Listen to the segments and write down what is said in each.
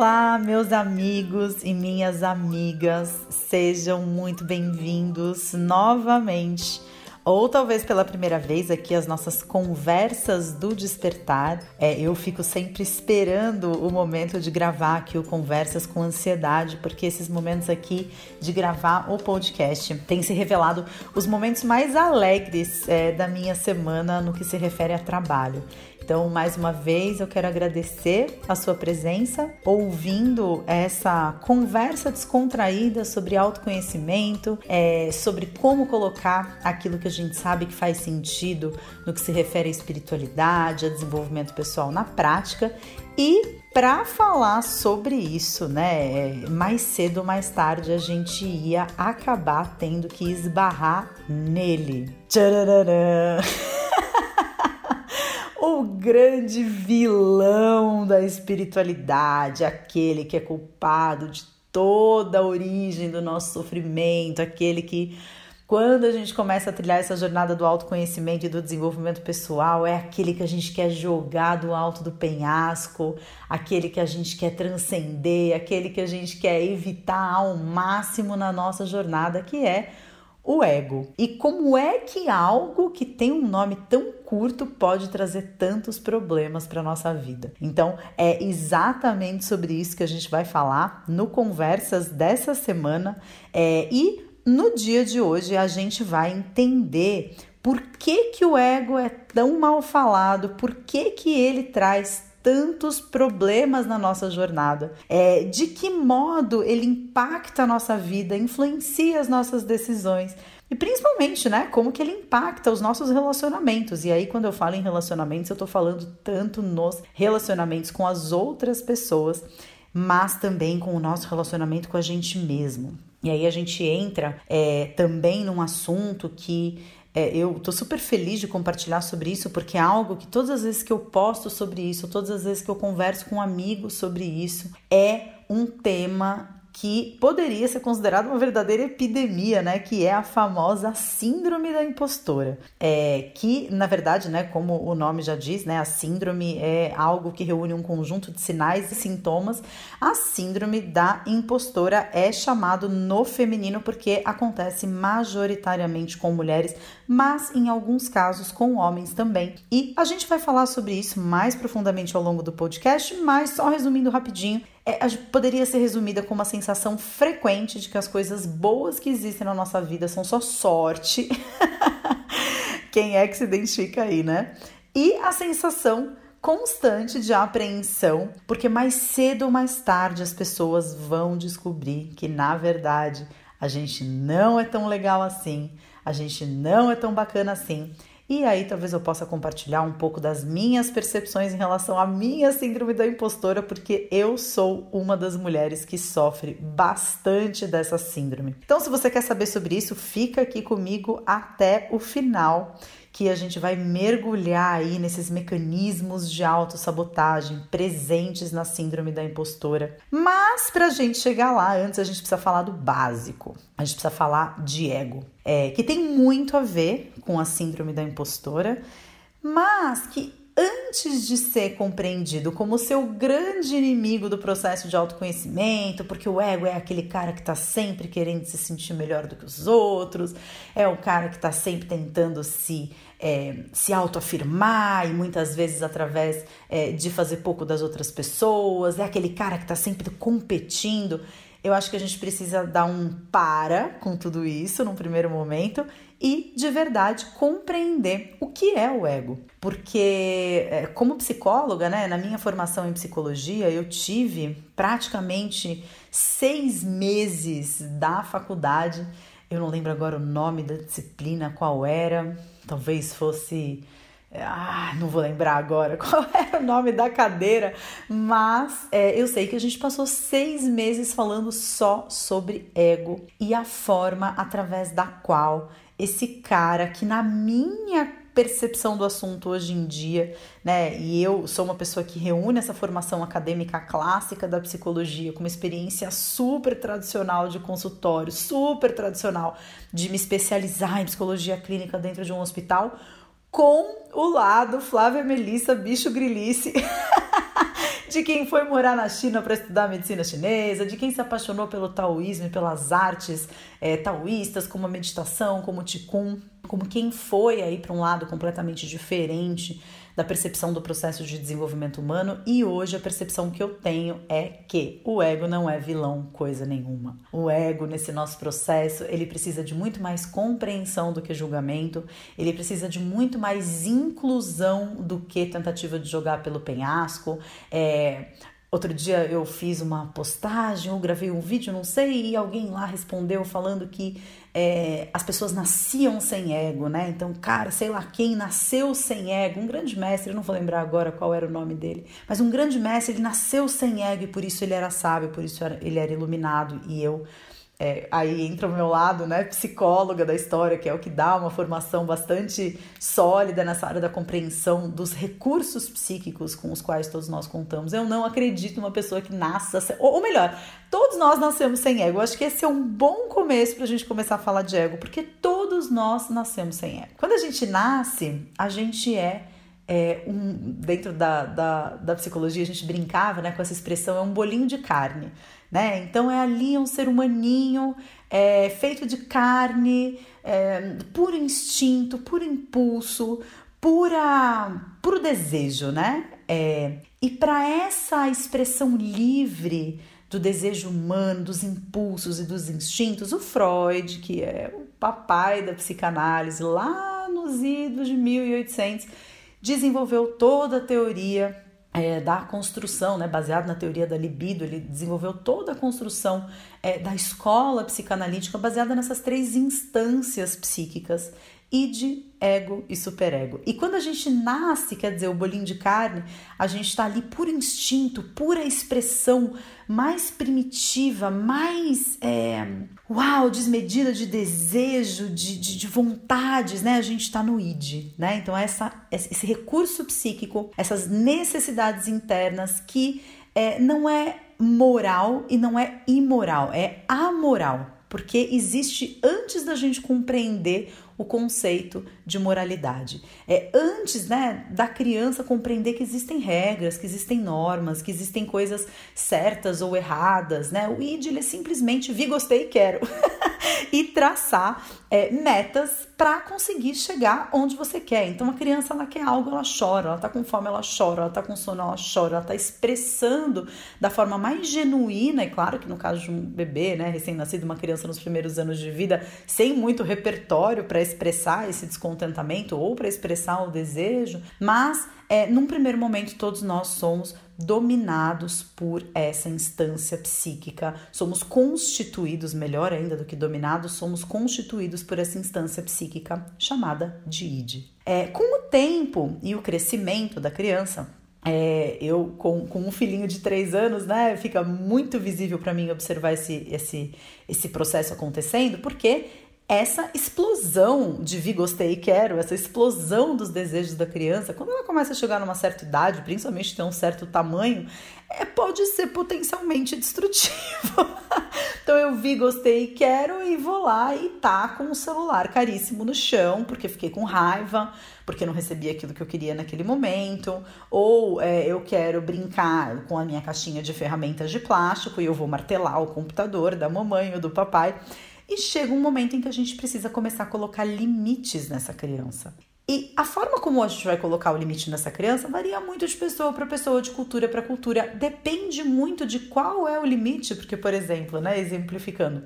Olá, meus amigos e minhas amigas, sejam muito bem-vindos novamente ou talvez pela primeira vez aqui as nossas conversas do despertar. É, eu fico sempre esperando o momento de gravar aqui o Conversas com Ansiedade, porque esses momentos aqui de gravar o podcast têm se revelado os momentos mais alegres é, da minha semana no que se refere a trabalho. Então, mais uma vez, eu quero agradecer a sua presença, ouvindo essa conversa descontraída sobre autoconhecimento, é, sobre como colocar aquilo que a gente sabe que faz sentido no que se refere à espiritualidade, a desenvolvimento pessoal na prática e para falar sobre isso, né, mais cedo ou mais tarde a gente ia acabar tendo que esbarrar nele. Tchararã! o grande vilão da espiritualidade, aquele que é culpado de toda a origem do nosso sofrimento, aquele que quando a gente começa a trilhar essa jornada do autoconhecimento e do desenvolvimento pessoal, é aquele que a gente quer jogar do alto do penhasco, aquele que a gente quer transcender, aquele que a gente quer evitar ao máximo na nossa jornada, que é o ego. E como é que algo que tem um nome tão curto pode trazer tantos problemas para nossa vida? Então, é exatamente sobre isso que a gente vai falar no conversas dessa semana é, e no dia de hoje a gente vai entender por que, que o ego é tão mal falado, por que, que ele traz tantos problemas na nossa jornada. É, de que modo ele impacta a nossa vida, influencia as nossas decisões. E principalmente, né, como que ele impacta os nossos relacionamentos. E aí, quando eu falo em relacionamentos, eu tô falando tanto nos relacionamentos com as outras pessoas, mas também com o nosso relacionamento com a gente mesmo. E aí a gente entra é, também num assunto que é, eu tô super feliz de compartilhar sobre isso, porque é algo que todas as vezes que eu posto sobre isso, todas as vezes que eu converso com amigos sobre isso, é um tema que poderia ser considerada uma verdadeira epidemia, né? Que é a famosa síndrome da impostora. É, que, na verdade, né, como o nome já diz, né, a síndrome é algo que reúne um conjunto de sinais e sintomas. A síndrome da impostora é chamado no feminino porque acontece majoritariamente com mulheres, mas em alguns casos com homens também. E a gente vai falar sobre isso mais profundamente ao longo do podcast, mas só resumindo rapidinho, é, poderia ser resumida como uma sensação frequente de que as coisas boas que existem na nossa vida são só sorte. Quem é que se identifica aí, né? E a sensação constante de apreensão, porque mais cedo ou mais tarde as pessoas vão descobrir que na verdade a gente não é tão legal assim, a gente não é tão bacana assim e aí talvez eu possa compartilhar um pouco das minhas percepções em relação à minha síndrome da impostora, porque eu sou uma das mulheres que sofre bastante dessa síndrome. Então, se você quer saber sobre isso, fica aqui comigo até o final que a gente vai mergulhar aí nesses mecanismos de autossabotagem presentes na síndrome da impostora. Mas para a gente chegar lá, antes a gente precisa falar do básico. A gente precisa falar de ego, é, que tem muito a ver com a síndrome da impostora, mas que antes de ser compreendido como seu grande inimigo do processo de autoconhecimento, porque o ego é aquele cara que está sempre querendo se sentir melhor do que os outros, é o cara que está sempre tentando se, é, se autoafirmar e muitas vezes através é, de fazer pouco das outras pessoas, é aquele cara que está sempre competindo. Eu acho que a gente precisa dar um para com tudo isso num primeiro momento e de verdade compreender o que é o ego. Porque, é, como psicóloga, né, na minha formação em psicologia, eu tive praticamente seis meses da faculdade. Eu não lembro agora o nome da disciplina, qual era, talvez fosse. Ah, não vou lembrar agora qual era o nome da cadeira, mas é, eu sei que a gente passou seis meses falando só sobre ego e a forma através da qual esse cara que na minha percepção do assunto hoje em dia, né? E eu sou uma pessoa que reúne essa formação acadêmica clássica da psicologia com uma experiência super tradicional de consultório, super tradicional de me especializar em psicologia clínica dentro de um hospital, com o lado Flávia Melissa Bicho Grilice de quem foi morar na China para estudar medicina chinesa, de quem se apaixonou pelo taoísmo e pelas artes é, taoístas, como a meditação, como o Qigong, como quem foi aí para um lado completamente diferente da percepção do processo de desenvolvimento humano e hoje a percepção que eu tenho é que o ego não é vilão coisa nenhuma. O ego nesse nosso processo, ele precisa de muito mais compreensão do que julgamento, ele precisa de muito mais inclusão do que tentativa de jogar pelo penhasco. É, Outro dia eu fiz uma postagem ou gravei um vídeo, não sei, e alguém lá respondeu falando que é, as pessoas nasciam sem ego, né? Então, cara, sei lá quem nasceu sem ego, um grande mestre, eu não vou lembrar agora qual era o nome dele, mas um grande mestre, ele nasceu sem ego e por isso ele era sábio, por isso ele era iluminado, e eu é, aí entra o meu lado, né, psicóloga da história, que é o que dá uma formação bastante sólida nessa área da compreensão dos recursos psíquicos com os quais todos nós contamos. Eu não acredito numa pessoa que nasça, ou, ou melhor, todos nós nascemos sem ego. Eu acho que esse é um bom começo para a gente começar a falar de ego, porque todos nós nascemos sem ego. Quando a gente nasce, a gente é é, um, dentro da, da, da, psicologia a gente brincava né, com essa expressão, é um bolinho de carne né? Então é ali um ser humaninho é, feito de carne, é, puro instinto, puro impulso, pura, puro desejo, né? É, e para essa expressão livre do desejo humano, dos impulsos e dos instintos, o Freud, que é o papai da psicanálise lá nos idos de 1800, desenvolveu toda a teoria é, da construção, né, baseado na teoria da libido, ele desenvolveu toda a construção é, da escola psicanalítica baseada nessas três instâncias psíquicas id, ego e superego. E quando a gente nasce, quer dizer, o bolinho de carne, a gente está ali por instinto, pura expressão mais primitiva, mais é, uau, desmedida de desejo, de, de, de vontades, né? A gente está no id, né? Então, essa, esse recurso psíquico, essas necessidades internas que é, não é moral e não é imoral, é amoral porque existe antes da gente compreender o conceito de moralidade. É antes, né, da criança compreender que existem regras, que existem normas, que existem coisas certas ou erradas, né? O id é simplesmente vi, gostei e quero e traçar é, metas para conseguir chegar onde você quer. Então a criança ela quer algo, ela chora, ela tá com fome, ela chora, ela tá com sono, ela chora, ela tá expressando da forma mais genuína, e claro que no caso de um bebê, né, recém-nascido, uma criança nos primeiros anos de vida, sem muito repertório para expressar esse descontentamento ou para expressar o desejo, mas é, num primeiro momento todos nós somos dominados por essa instância psíquica, somos constituídos, melhor ainda do que dominados, somos constituídos por essa instância psíquica chamada de id. É, com o tempo e o crescimento da criança, é, eu com, com um filhinho de três anos, né, fica muito visível para mim observar esse, esse, esse processo acontecendo, porque essa explosão de vi, gostei e quero, essa explosão dos desejos da criança, quando ela começa a chegar numa certa idade, principalmente ter um certo tamanho, é, pode ser potencialmente destrutivo. então eu vi, gostei e quero e vou lá e tá com o celular caríssimo no chão, porque fiquei com raiva, porque não recebi aquilo que eu queria naquele momento, ou é, eu quero brincar com a minha caixinha de ferramentas de plástico e eu vou martelar o computador da mamãe ou do papai. E chega um momento em que a gente precisa começar a colocar limites nessa criança. E a forma como a gente vai colocar o limite nessa criança varia muito de pessoa para pessoa, de cultura para cultura. Depende muito de qual é o limite, porque, por exemplo, né, exemplificando,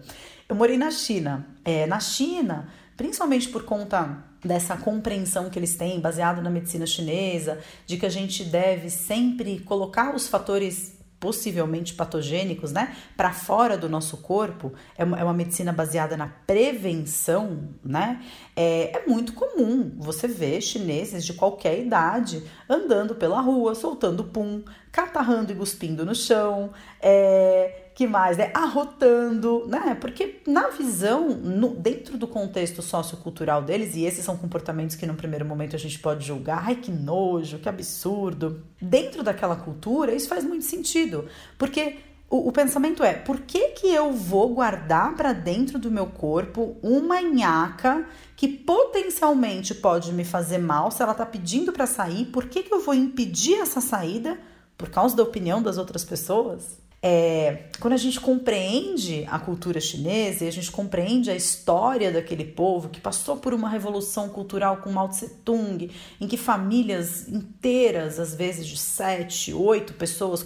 eu morei na China. É, na China, principalmente por conta dessa compreensão que eles têm, baseado na medicina chinesa, de que a gente deve sempre colocar os fatores possivelmente patogênicos, né, para fora do nosso corpo, é uma, é uma, medicina baseada na prevenção, né, é, é muito comum você ver chineses de qualquer idade andando pela rua, soltando pum, catarrando e cuspindo no chão, é, que mais, né? Arrotando, né? Porque na visão, no, dentro do contexto sociocultural deles, e esses são comportamentos que no primeiro momento a gente pode julgar, ai que nojo, que absurdo. Dentro daquela cultura, isso faz muito sentido, porque o, o pensamento é: por que, que eu vou guardar para dentro do meu corpo uma nhaca que potencialmente pode me fazer mal se ela tá pedindo para sair? Por que, que eu vou impedir essa saída? por causa da opinião das outras pessoas? É, quando a gente compreende a cultura chinesa e a gente compreende a história daquele povo que passou por uma revolução cultural com Mao Tse Tung, em que famílias inteiras, às vezes de sete, oito pessoas,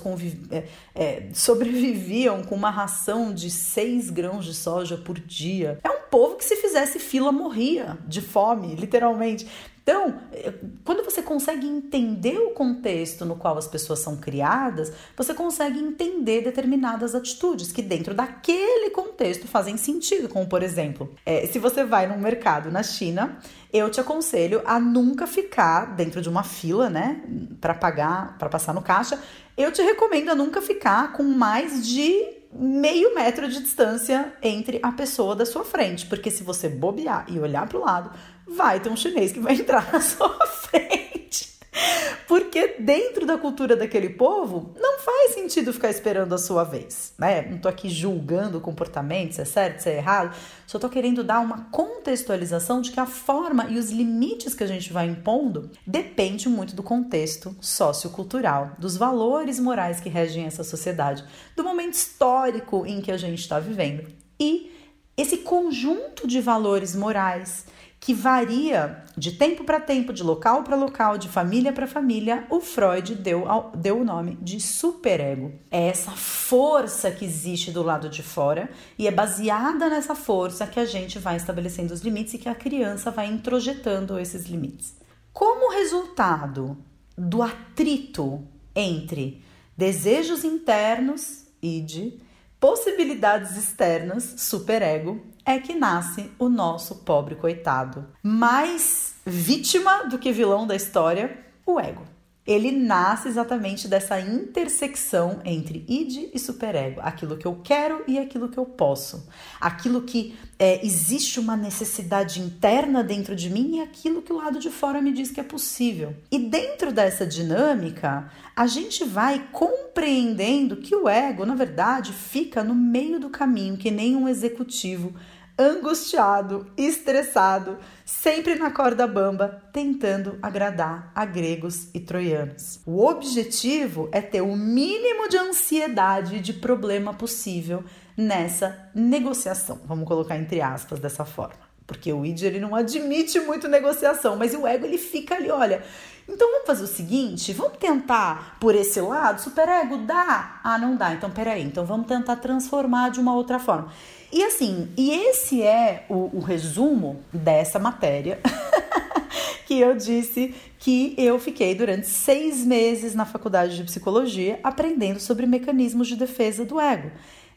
é, é, sobreviviam com uma ração de seis grãos de soja por dia. É um povo que, se fizesse fila, morria de fome, literalmente. Então, eh, quando você consegue entender o contexto no qual as pessoas são criadas, você consegue entender determinadas atitudes que, dentro daquele contexto, fazem sentido. Como, por exemplo, é, se você vai num mercado na China, eu te aconselho a nunca ficar dentro de uma fila, né, para pagar, para passar no caixa. Eu te recomendo a nunca ficar com mais de meio metro de distância entre a pessoa da sua frente, porque se você bobear e olhar para o lado, vai ter um chinês que vai entrar na sua frente. Porque dentro da cultura daquele povo, não faz sentido ficar esperando a sua vez, né? Não tô aqui julgando o comportamento, se é certo, se é errado, só tô querendo dar uma contextualização de que a forma e os limites que a gente vai impondo depende muito do contexto sociocultural, dos valores morais que regem essa sociedade, do momento histórico em que a gente está vivendo. E esse conjunto de valores morais, que varia de tempo para tempo, de local para local, de família para família, o Freud deu, deu o nome de superego. É essa força que existe do lado de fora e é baseada nessa força que a gente vai estabelecendo os limites e que a criança vai introjetando esses limites. Como resultado do atrito entre desejos internos, id, possibilidades externas, superego, é que nasce o nosso pobre coitado. Mais vítima do que vilão da história, o ego. Ele nasce exatamente dessa intersecção entre id e superego, aquilo que eu quero e aquilo que eu posso, aquilo que é, existe uma necessidade interna dentro de mim e aquilo que o lado de fora me diz que é possível. E dentro dessa dinâmica, a gente vai compreendendo que o ego, na verdade, fica no meio do caminho, que nem um executivo angustiado, estressado, sempre na corda bamba, tentando agradar a gregos e troianos. O objetivo é ter o mínimo de ansiedade e de problema possível nessa negociação. Vamos colocar entre aspas dessa forma. Porque o id ele não admite muito negociação, mas o ego ele fica ali, olha, então vamos fazer o seguinte, vamos tentar por esse lado, superego dá? Ah, não dá. Então peraí, então vamos tentar transformar de uma outra forma. E assim, e esse é o, o resumo dessa matéria que eu disse que eu fiquei durante seis meses na faculdade de psicologia aprendendo sobre mecanismos de defesa do ego.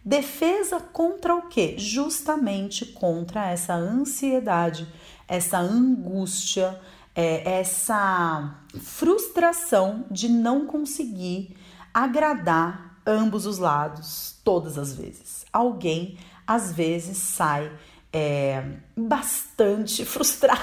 Defesa contra o quê? Justamente contra essa ansiedade, essa angústia, é, essa frustração de não conseguir agradar ambos os lados todas as vezes. Alguém às vezes sai é, bastante frustrado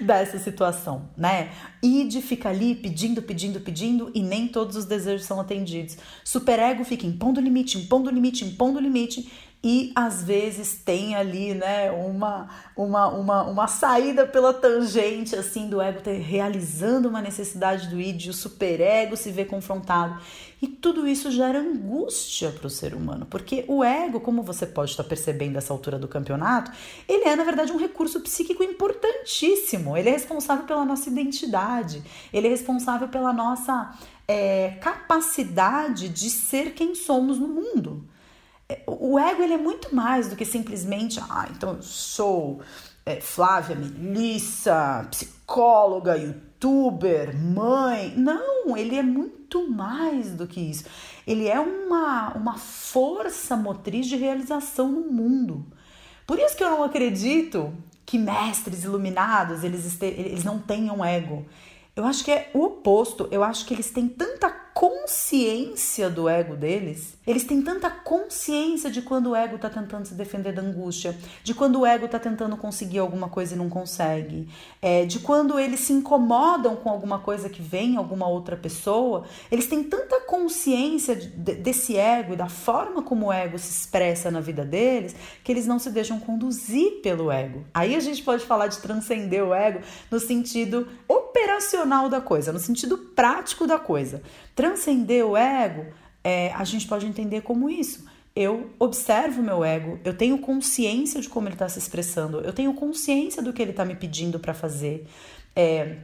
dessa situação, né? Id fica ali pedindo, pedindo, pedindo e nem todos os desejos são atendidos. Superego fica impondo limite, impondo limite, impondo limite e às vezes tem ali, né, uma, uma, uma, uma saída pela tangente, assim, do ego ter, realizando uma necessidade do id, o superego se vê confrontado. E tudo isso gera angústia para o ser humano, porque o ego, como você pode estar percebendo essa altura do campeonato, ele é, na verdade, um recurso psíquico importantíssimo. Ele é responsável pela nossa identidade, ele é responsável pela nossa é, capacidade de ser quem somos no mundo o ego ele é muito mais do que simplesmente, ah, então eu sou é, Flávia Melissa, psicóloga, youtuber, mãe. Não, ele é muito mais do que isso. Ele é uma, uma força motriz de realização no mundo. Por isso que eu não acredito que mestres iluminados eles, eles não tenham ego. Eu acho que é o oposto. Eu acho que eles têm tanta consciência do ego deles, eles têm tanta consciência de quando o ego está tentando se defender da angústia, de quando o ego está tentando conseguir alguma coisa e não consegue, é, de quando eles se incomodam com alguma coisa que vem alguma outra pessoa, eles têm tanta consciência de, desse ego e da forma como o ego se expressa na vida deles que eles não se deixam conduzir pelo ego. Aí a gente pode falar de transcender o ego no sentido operacional da coisa, no sentido prático da coisa. Transcender o ego, é, a gente pode entender como isso. Eu observo meu ego, eu tenho consciência de como ele está se expressando, eu tenho consciência do que ele está me pedindo para fazer. É,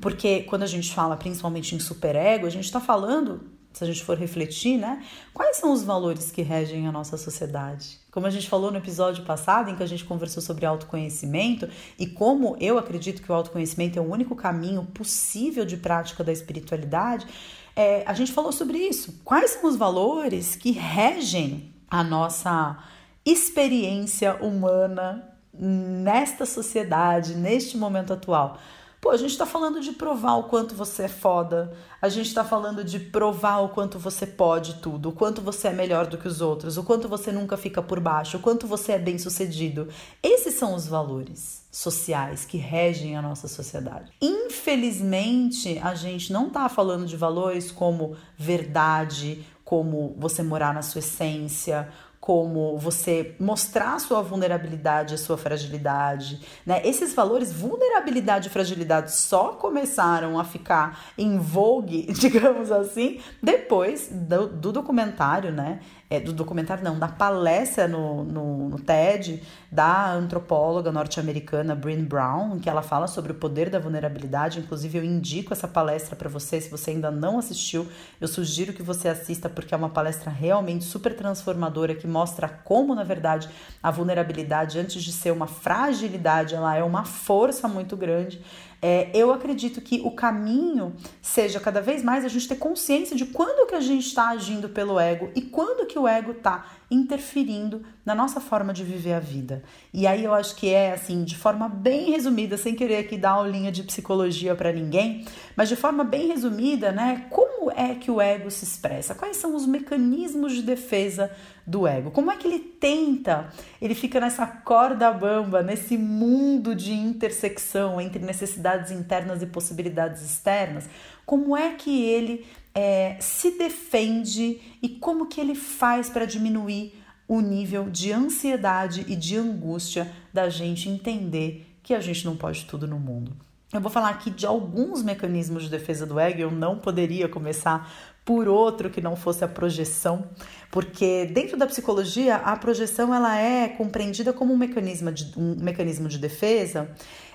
porque quando a gente fala principalmente em superego, a gente está falando se a gente for refletir, né? Quais são os valores que regem a nossa sociedade? Como a gente falou no episódio passado, em que a gente conversou sobre autoconhecimento e como eu acredito que o autoconhecimento é o único caminho possível de prática da espiritualidade, é, a gente falou sobre isso. Quais são os valores que regem a nossa experiência humana nesta sociedade, neste momento atual? Pô, a gente tá falando de provar o quanto você é foda, a gente tá falando de provar o quanto você pode tudo, o quanto você é melhor do que os outros, o quanto você nunca fica por baixo, o quanto você é bem sucedido. Esses são os valores sociais que regem a nossa sociedade. Infelizmente, a gente não tá falando de valores como verdade, como você morar na sua essência, como você mostrar a sua vulnerabilidade, a sua fragilidade, né? Esses valores, vulnerabilidade e fragilidade, só começaram a ficar em vogue, digamos assim, depois do, do documentário, né? É, do documentário, não, da palestra no, no, no TED da antropóloga norte-americana Brene Brown, que ela fala sobre o poder da vulnerabilidade. Inclusive, eu indico essa palestra para você. Se você ainda não assistiu, eu sugiro que você assista, porque é uma palestra realmente super transformadora que mostra como, na verdade, a vulnerabilidade, antes de ser uma fragilidade, ela é uma força muito grande. É, eu acredito que o caminho seja cada vez mais a gente ter consciência de quando que a gente está agindo pelo ego e quando que o ego está interferindo na nossa forma de viver a vida. E aí eu acho que é assim, de forma bem resumida, sem querer aqui dar aulinha de psicologia para ninguém, mas de forma bem resumida, né? Como é que o ego se expressa? Quais são os mecanismos de defesa do ego? Como é que ele tenta? Ele fica nessa corda bamba, nesse mundo de intersecção entre necessidades internas e possibilidades externas. Como é que ele é, se defende e como que ele faz para diminuir o nível de ansiedade e de angústia da gente entender que a gente não pode tudo no mundo. Eu vou falar aqui de alguns mecanismos de defesa do ego, eu não poderia começar por outro que não fosse a projeção, porque dentro da psicologia a projeção ela é compreendida como um mecanismo de, um mecanismo de defesa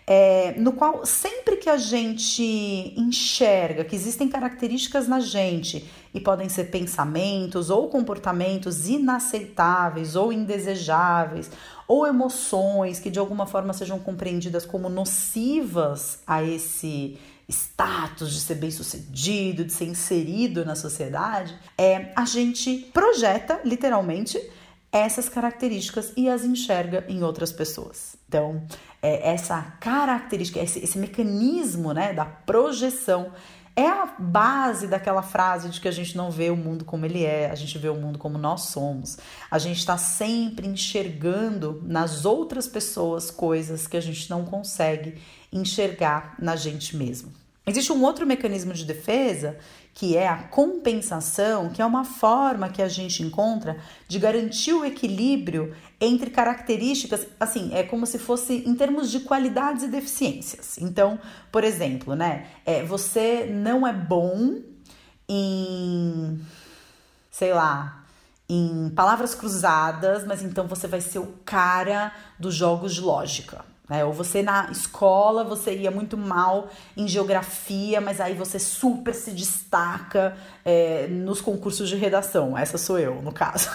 é, no qual sempre que a gente enxerga que existem características na gente e podem ser pensamentos ou comportamentos inaceitáveis ou indesejáveis ou emoções que de alguma forma sejam compreendidas como nocivas a esse status de ser bem sucedido, de ser inserido na sociedade, é a gente projeta literalmente essas características e as enxerga em outras pessoas. Então, é, essa característica, esse, esse mecanismo né, da projeção é a base daquela frase de que a gente não vê o mundo como ele é, a gente vê o mundo como nós somos. A gente está sempre enxergando nas outras pessoas coisas que a gente não consegue enxergar na gente mesmo. Existe um outro mecanismo de defesa que é a compensação, que é uma forma que a gente encontra de garantir o equilíbrio entre características, assim, é como se fosse em termos de qualidades e deficiências. Então, por exemplo, né, é, você não é bom em, sei lá, em palavras cruzadas, mas então você vai ser o cara dos jogos de lógica. Né? Ou você na escola, você ia muito mal em geografia, mas aí você super se destaca é, nos concursos de redação. Essa sou eu, no caso.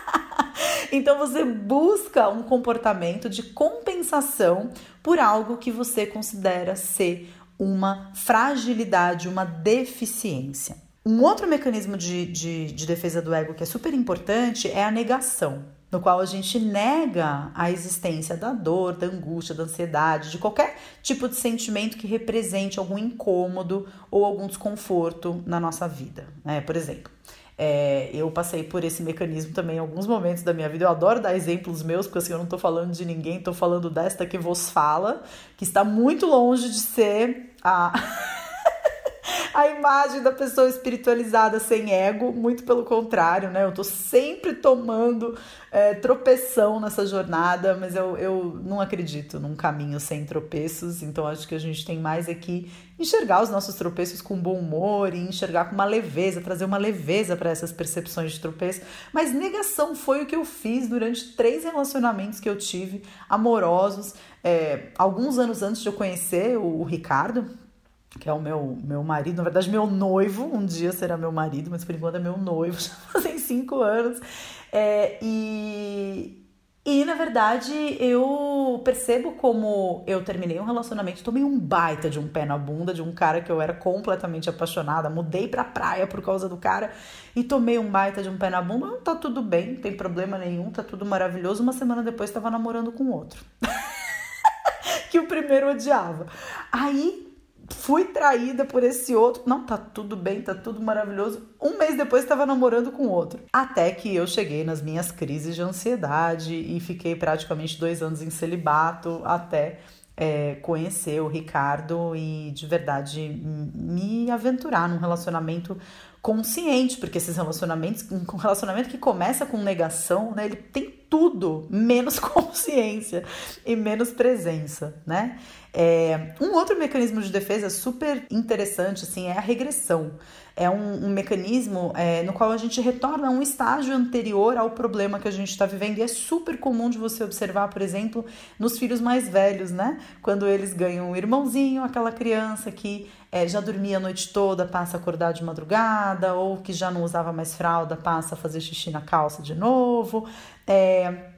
então você busca um comportamento de compensação por algo que você considera ser uma fragilidade, uma deficiência. Um outro mecanismo de, de, de defesa do ego que é super importante é a negação no qual a gente nega a existência da dor, da angústia, da ansiedade, de qualquer tipo de sentimento que represente algum incômodo ou algum desconforto na nossa vida. Né? Por exemplo, é, eu passei por esse mecanismo também em alguns momentos da minha vida. Eu adoro dar exemplos meus, porque assim, eu não estou falando de ninguém, estou falando desta que vos fala, que está muito longe de ser a. a imagem da pessoa espiritualizada sem ego, muito pelo contrário, né? Eu tô sempre tomando é, tropeção nessa jornada, mas eu, eu não acredito num caminho sem tropeços, então acho que a gente tem mais aqui enxergar os nossos tropeços com bom humor e enxergar com uma leveza, trazer uma leveza para essas percepções de tropeço. Mas negação foi o que eu fiz durante três relacionamentos que eu tive amorosos, é, alguns anos antes de eu conhecer o, o Ricardo, que é o meu, meu marido, na verdade, meu noivo, um dia será meu marido, mas por enquanto é meu noivo, já fazem cinco anos. É, e, e na verdade eu percebo como eu terminei um relacionamento, tomei um baita de um pé na bunda de um cara que eu era completamente apaixonada, mudei pra praia por causa do cara e tomei um baita de um pé na bunda. Não tá tudo bem, não tem problema nenhum, tá tudo maravilhoso. Uma semana depois estava namorando com outro. que o primeiro odiava. Aí fui traída por esse outro. Não, tá tudo bem, tá tudo maravilhoso. Um mês depois estava namorando com outro. Até que eu cheguei nas minhas crises de ansiedade e fiquei praticamente dois anos em celibato até é, conhecer o Ricardo e de verdade me aventurar num relacionamento consciente, porque esses relacionamentos, um relacionamento que começa com negação, né, ele tem tudo menos consciência e menos presença, né? É, um outro mecanismo de defesa super interessante assim é a regressão. É um, um mecanismo é, no qual a gente retorna a um estágio anterior ao problema que a gente está vivendo. E é super comum de você observar, por exemplo, nos filhos mais velhos, né? Quando eles ganham um irmãozinho, aquela criança que é, já dormia a noite toda, passa a acordar de madrugada, ou que já não usava mais fralda, passa a fazer xixi na calça de novo. É,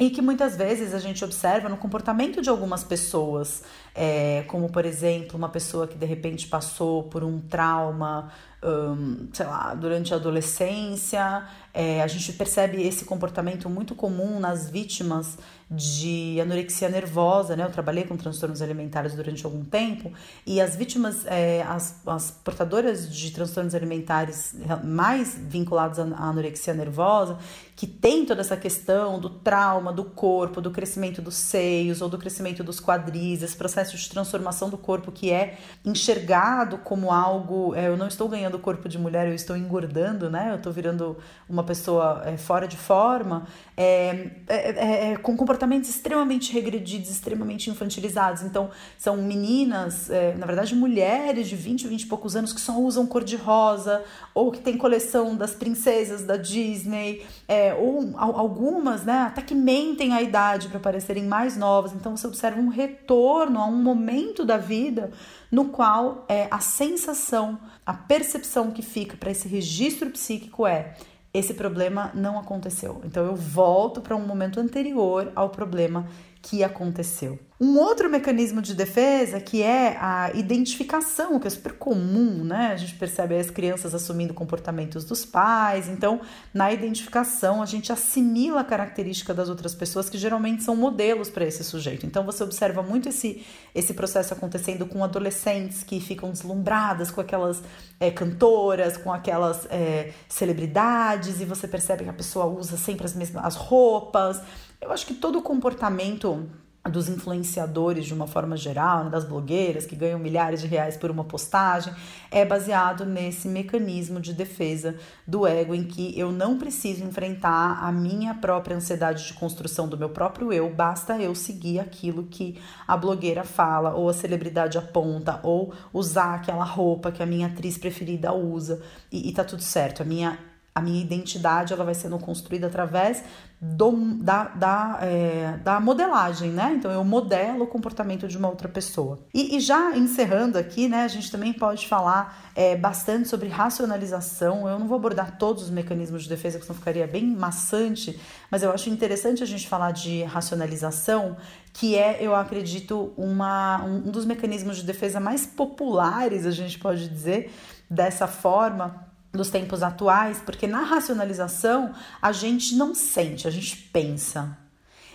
e que muitas vezes a gente observa no comportamento de algumas pessoas, é, como por exemplo, uma pessoa que de repente passou por um trauma, um, sei lá, durante a adolescência, é, a gente percebe esse comportamento muito comum nas vítimas de anorexia nervosa, né? Eu trabalhei com transtornos alimentares durante algum tempo e as vítimas, é, as, as portadoras de transtornos alimentares mais vinculados à anorexia nervosa, que tem toda essa questão do trauma do corpo, do crescimento dos seios ou do crescimento dos quadris, esse processo de transformação do corpo que é enxergado como algo, é, eu não estou ganhando corpo de mulher, eu estou engordando, né? Eu estou virando uma pessoa é, fora de forma, é, é, é, é com comportamentos extremamente regredidos, extremamente infantilizados. Então, são meninas, é, na verdade, mulheres de 20, 20 e poucos anos que só usam cor de rosa, ou que tem coleção das princesas da Disney, é, ou algumas, né, até que mentem a idade para parecerem mais novas. Então, você observa um retorno a um momento da vida no qual é, a sensação, a percepção que fica para esse registro psíquico é esse problema não aconteceu. Então eu volto para um momento anterior ao problema que aconteceu. Um outro mecanismo de defesa que é a identificação, que é super comum, né? A gente percebe as crianças assumindo comportamentos dos pais. Então, na identificação, a gente assimila a característica das outras pessoas que geralmente são modelos para esse sujeito. Então, você observa muito esse, esse processo acontecendo com adolescentes que ficam deslumbradas com aquelas é, cantoras, com aquelas é, celebridades, e você percebe que a pessoa usa sempre as mesmas as roupas. Eu acho que todo comportamento dos influenciadores de uma forma geral, né, das blogueiras que ganham milhares de reais por uma postagem, é baseado nesse mecanismo de defesa do ego em que eu não preciso enfrentar a minha própria ansiedade de construção do meu próprio eu, basta eu seguir aquilo que a blogueira fala ou a celebridade aponta ou usar aquela roupa que a minha atriz preferida usa e, e tá tudo certo. A minha a minha identidade ela vai sendo construída através do, da, da, é, da modelagem, né? Então eu modelo o comportamento de uma outra pessoa. E, e já encerrando aqui, né, a gente também pode falar é, bastante sobre racionalização. Eu não vou abordar todos os mecanismos de defesa, porque senão ficaria bem maçante, mas eu acho interessante a gente falar de racionalização, que é, eu acredito, uma, um, dos mecanismos de defesa mais populares, a gente pode dizer, dessa forma dos tempos atuais, porque na racionalização a gente não sente, a gente pensa.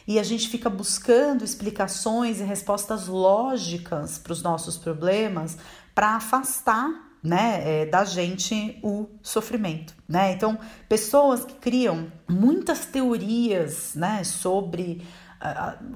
E a gente fica buscando explicações e respostas lógicas para os nossos problemas para afastar né, é, da gente o sofrimento, né? Então, pessoas que criam muitas teorias, né, sobre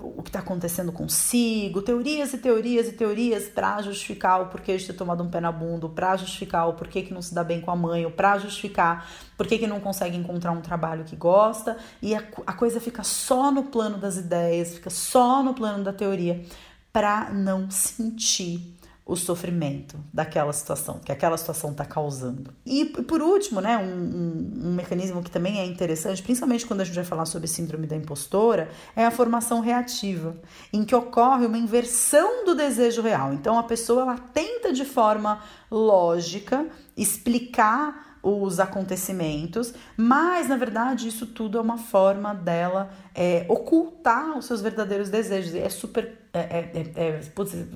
o que está acontecendo consigo, teorias e teorias e teorias para justificar o porquê de ter tomado um pé na bunda, para justificar o porquê que não se dá bem com a mãe, para justificar porquê que não consegue encontrar um trabalho que gosta, e a, a coisa fica só no plano das ideias, fica só no plano da teoria, para não sentir o sofrimento daquela situação, que aquela situação está causando. E por último, né, um, um, um, mecanismo que também é interessante, principalmente quando a gente vai falar sobre síndrome da impostora, é a formação reativa, em que ocorre uma inversão do desejo real. Então a pessoa ela tenta de forma lógica explicar os acontecimentos, mas na verdade isso tudo é uma forma dela é, ocultar os seus verdadeiros desejos. É super. É, é, é, é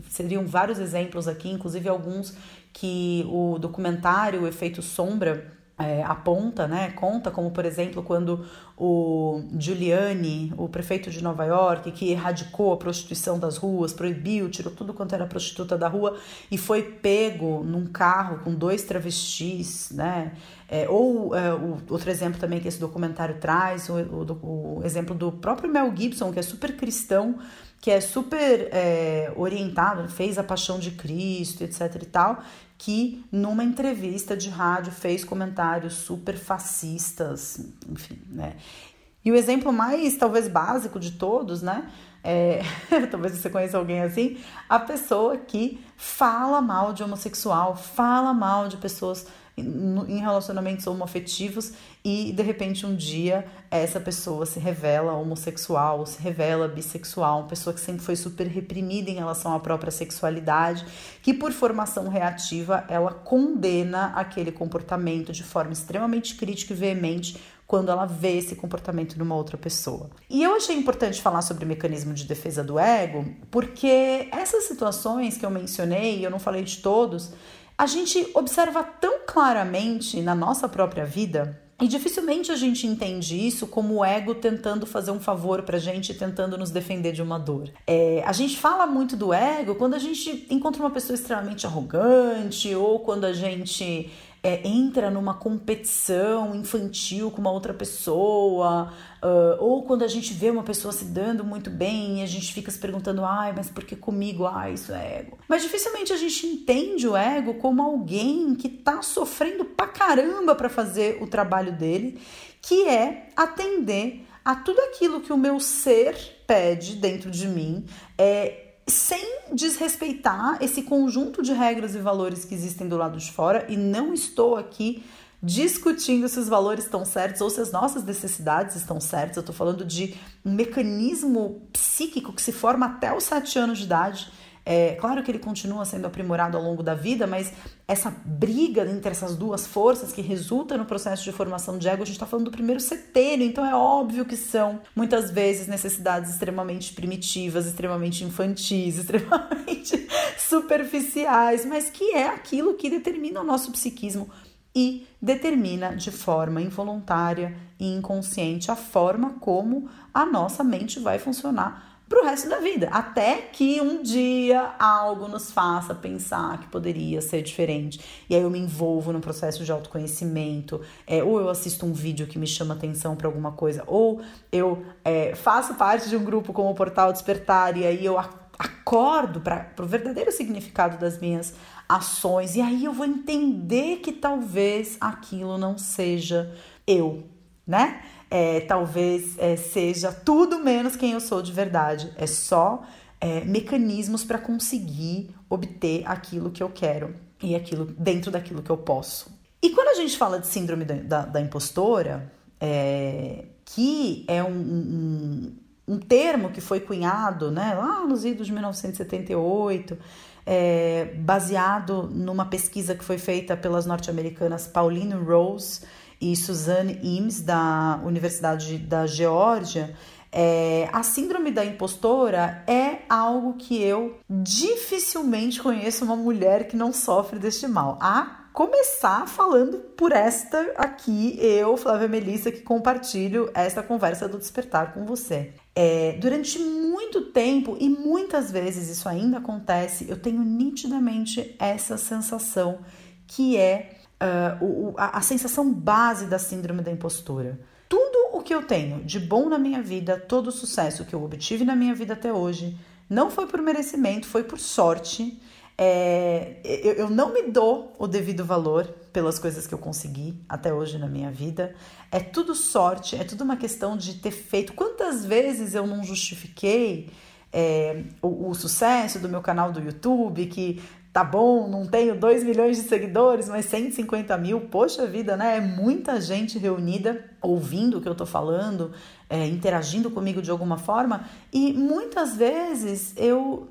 seriam vários exemplos aqui, inclusive alguns que o documentário Efeito Sombra é, aponta, né, conta, como por exemplo quando o Giuliani, o prefeito de Nova York, que erradicou a prostituição das ruas, proibiu, tirou tudo quanto era prostituta da rua e foi pego num carro com dois travestis, né? É, ou é, o, outro exemplo também que esse documentário traz, o, o, o exemplo do próprio Mel Gibson, que é super cristão, que é super é, orientado, fez a Paixão de Cristo, etc e tal, que numa entrevista de rádio fez comentários super fascistas, enfim, né? E o exemplo mais, talvez, básico de todos, né? É, talvez você conheça alguém assim, a pessoa que fala mal de homossexual, fala mal de pessoas em relacionamentos homoafetivos e de repente um dia essa pessoa se revela homossexual, se revela bissexual, uma pessoa que sempre foi super reprimida em relação à própria sexualidade, que por formação reativa ela condena aquele comportamento de forma extremamente crítica e veemente quando ela vê esse comportamento numa outra pessoa. E eu achei importante falar sobre o mecanismo de defesa do ego, porque essas situações que eu mencionei, eu não falei de todos, a gente observa tão claramente na nossa própria vida e dificilmente a gente entende isso como o ego tentando fazer um favor pra gente, tentando nos defender de uma dor. É, a gente fala muito do ego quando a gente encontra uma pessoa extremamente arrogante ou quando a gente é, entra numa competição infantil com uma outra pessoa, uh, ou quando a gente vê uma pessoa se dando muito bem e a gente fica se perguntando, ai, mas por que comigo? Ai, isso é ego. Mas dificilmente a gente entende o ego como alguém que tá sofrendo pra caramba para fazer o trabalho dele, que é atender a tudo aquilo que o meu ser pede dentro de mim, é sem desrespeitar esse conjunto de regras e valores que existem do lado de fora, e não estou aqui discutindo se os valores estão certos ou se as nossas necessidades estão certas. Eu estou falando de um mecanismo psíquico que se forma até os sete anos de idade é, claro que ele continua sendo aprimorado ao longo da vida, mas essa briga entre essas duas forças que resulta no processo de formação de ego, a gente está falando do primeiro setênio, então é óbvio que são muitas vezes necessidades extremamente primitivas, extremamente infantis, extremamente superficiais, mas que é aquilo que determina o nosso psiquismo e determina de forma involuntária e inconsciente a forma como a nossa mente vai funcionar para o resto da vida, até que um dia algo nos faça pensar que poderia ser diferente. E aí eu me envolvo no processo de autoconhecimento, é, ou eu assisto um vídeo que me chama atenção para alguma coisa, ou eu é, faço parte de um grupo como o Portal Despertar e aí eu acordo para o verdadeiro significado das minhas ações, e aí eu vou entender que talvez aquilo não seja eu, né? É, talvez é, seja tudo menos quem eu sou de verdade. É só é, mecanismos para conseguir obter aquilo que eu quero e aquilo dentro daquilo que eu posso. E quando a gente fala de síndrome da, da, da impostora, é, que é um, um, um, termo que foi cunhado né, lá nos idos de 1978, é, baseado numa pesquisa que foi feita pelas norte-americanas Pauline Rose e Suzanne Imes, da Universidade da Geórgia, é, a síndrome da impostora é algo que eu dificilmente conheço uma mulher que não sofre deste mal. A começar falando por esta aqui, eu, Flávia Melissa, que compartilho esta conversa do despertar com você. É, durante muito tempo, e muitas vezes isso ainda acontece, eu tenho nitidamente essa sensação que é uh, a, a sensação base da síndrome da impostura. Tudo o que eu tenho de bom na minha vida, todo o sucesso que eu obtive na minha vida até hoje, não foi por merecimento, foi por sorte. É, eu, eu não me dou o devido valor pelas coisas que eu consegui até hoje na minha vida. É tudo sorte, é tudo uma questão de ter feito. Quantas vezes eu não justifiquei é, o, o, sucesso do meu canal do YouTube, que tá bom, não tenho 2 milhões de seguidores, mas 150 mil, poxa vida, né? É muita gente reunida ouvindo o que eu tô falando, é, interagindo comigo de alguma forma, e muitas vezes eu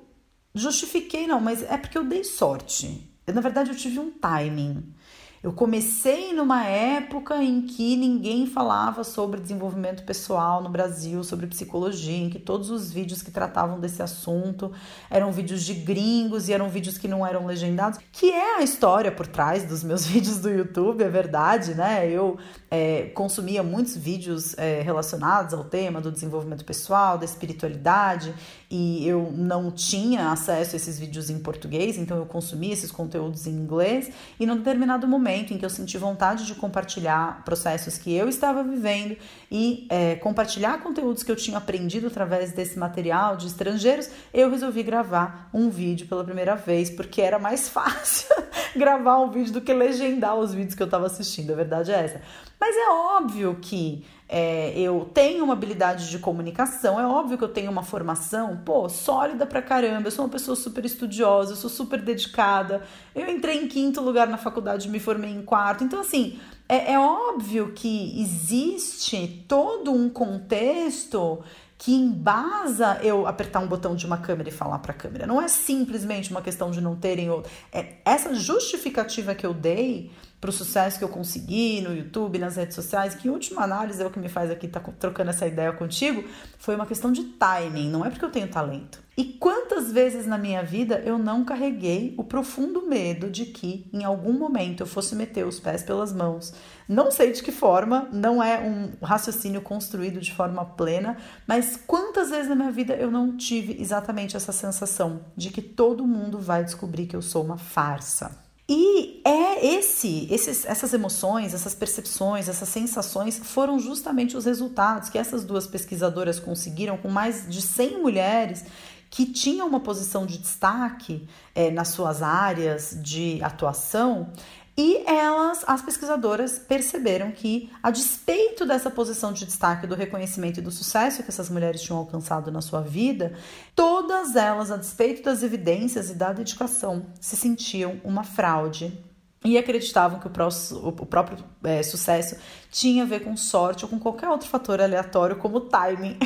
justifiquei, não, mas é porque eu dei sorte. Eu, na verdade, eu tive um timing. Eu comecei numa época em que ninguém falava sobre desenvolvimento pessoal no Brasil, sobre psicologia, em que todos os vídeos que tratavam desse assunto eram vídeos de gringos e eram vídeos que não eram legendados, que é a história por trás dos meus vídeos do YouTube, é verdade, né? Eu é, consumia muitos vídeos é, relacionados ao tema do desenvolvimento pessoal, da espiritualidade, e eu não tinha acesso a esses vídeos em português, então eu consumia esses conteúdos em inglês, e num determinado momento em que eu senti vontade de compartilhar processos que eu estava vivendo e é, compartilhar conteúdos que eu tinha aprendido através desse material de estrangeiros, eu resolvi gravar um vídeo pela primeira vez, porque era mais fácil gravar um vídeo do que legendar os vídeos que eu estava assistindo, a verdade é essa. Mas é óbvio que é, eu tenho uma habilidade de comunicação, é óbvio que eu tenho uma formação, pô, sólida pra caramba, eu sou uma pessoa super estudiosa, eu sou super dedicada, eu entrei em quinto lugar na faculdade, me formei em quarto, então assim, é, é óbvio que existe todo um contexto que embasa eu apertar um botão de uma câmera e falar para a câmera. Não é simplesmente uma questão de não terem outro. É essa justificativa que eu dei para o sucesso que eu consegui no YouTube, nas redes sociais, que última análise é o que me faz aqui estar tá trocando essa ideia contigo, foi uma questão de timing, não é porque eu tenho talento. E quantas vezes na minha vida eu não carreguei o profundo medo de que em algum momento eu fosse meter os pés pelas mãos. Não sei de que forma, não é um raciocínio construído de forma plena, mas quantas vezes na minha vida eu não tive exatamente essa sensação de que todo mundo vai descobrir que eu sou uma farsa. E é esse, esses, essas emoções, essas percepções, essas sensações foram justamente os resultados que essas duas pesquisadoras conseguiram com mais de 100 mulheres que tinham uma posição de destaque é, nas suas áreas de atuação e elas, as pesquisadoras, perceberam que, a despeito dessa posição de destaque, do reconhecimento e do sucesso que essas mulheres tinham alcançado na sua vida, todas elas, a despeito das evidências e da dedicação, se sentiam uma fraude e acreditavam que o, o próprio é, sucesso tinha a ver com sorte ou com qualquer outro fator aleatório, como timing,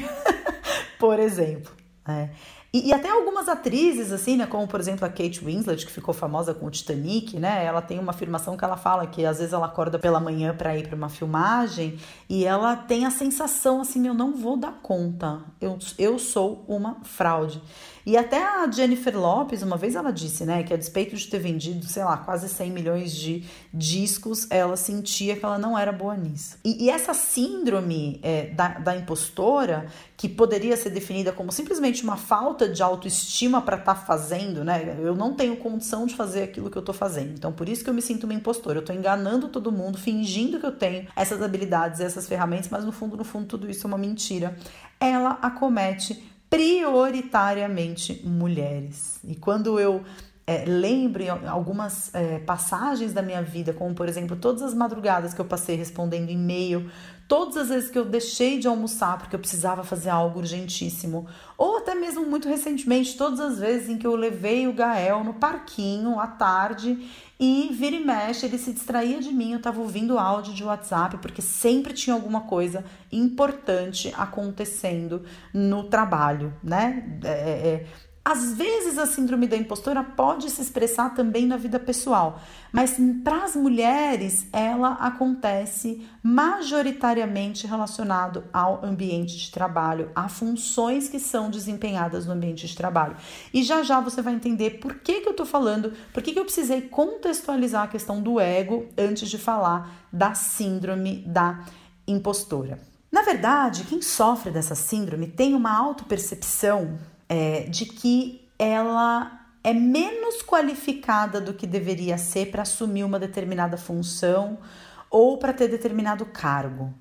por exemplo. É. E, e, até algumas atrizes, assim, né? Como, por exemplo, a Kate Winslet, que ficou famosa com o Titanic, né? Ela tem uma afirmação que ela fala que às vezes ela acorda pela manhã para ir para uma filmagem e ela tem a sensação assim: eu não vou dar conta, eu, eu sou uma fraude. E até a Jennifer Lopes, uma vez ela disse, né, que a despeito de ter vendido, sei lá, quase 100 milhões de discos, ela sentia que ela não era boa nisso. E, e essa síndrome é, da, da impostora, que poderia ser definida como simplesmente uma falta de autoestima para estar tá fazendo, né? Eu não tenho condição de fazer aquilo que eu estou fazendo. Então, por isso que eu me sinto uma impostora. Eu estou enganando todo mundo, fingindo que eu tenho essas habilidades, essas ferramentas, mas no fundo, no fundo, tudo isso é uma mentira. Ela acomete prioritariamente mulheres. E quando eu é, lembro em algumas é, passagens da minha vida, como por exemplo, todas as madrugadas que eu passei respondendo e-mail, todas as vezes que eu deixei de almoçar porque eu precisava fazer algo urgentíssimo, ou até mesmo muito recentemente, todas as vezes em que eu levei o Gael no parquinho à tarde e vira e mexe, ele se distraía de mim, eu estava ouvindo áudio de WhatsApp, porque sempre tinha alguma coisa importante acontecendo no trabalho, né? É, é, é às vezes a síndrome da impostora pode se expressar também na vida pessoal, mas para as mulheres ela acontece majoritariamente relacionado ao ambiente de trabalho, a funções que são desempenhadas no ambiente de trabalho. E já já você vai entender por que, que eu estou falando, por que, que eu precisei contextualizar a questão do ego antes de falar da síndrome da impostora. Na verdade, quem sofre dessa síndrome tem uma autopercepção é, de que ela é menos qualificada do que deveria ser para assumir uma determinada função ou para ter determinado cargo.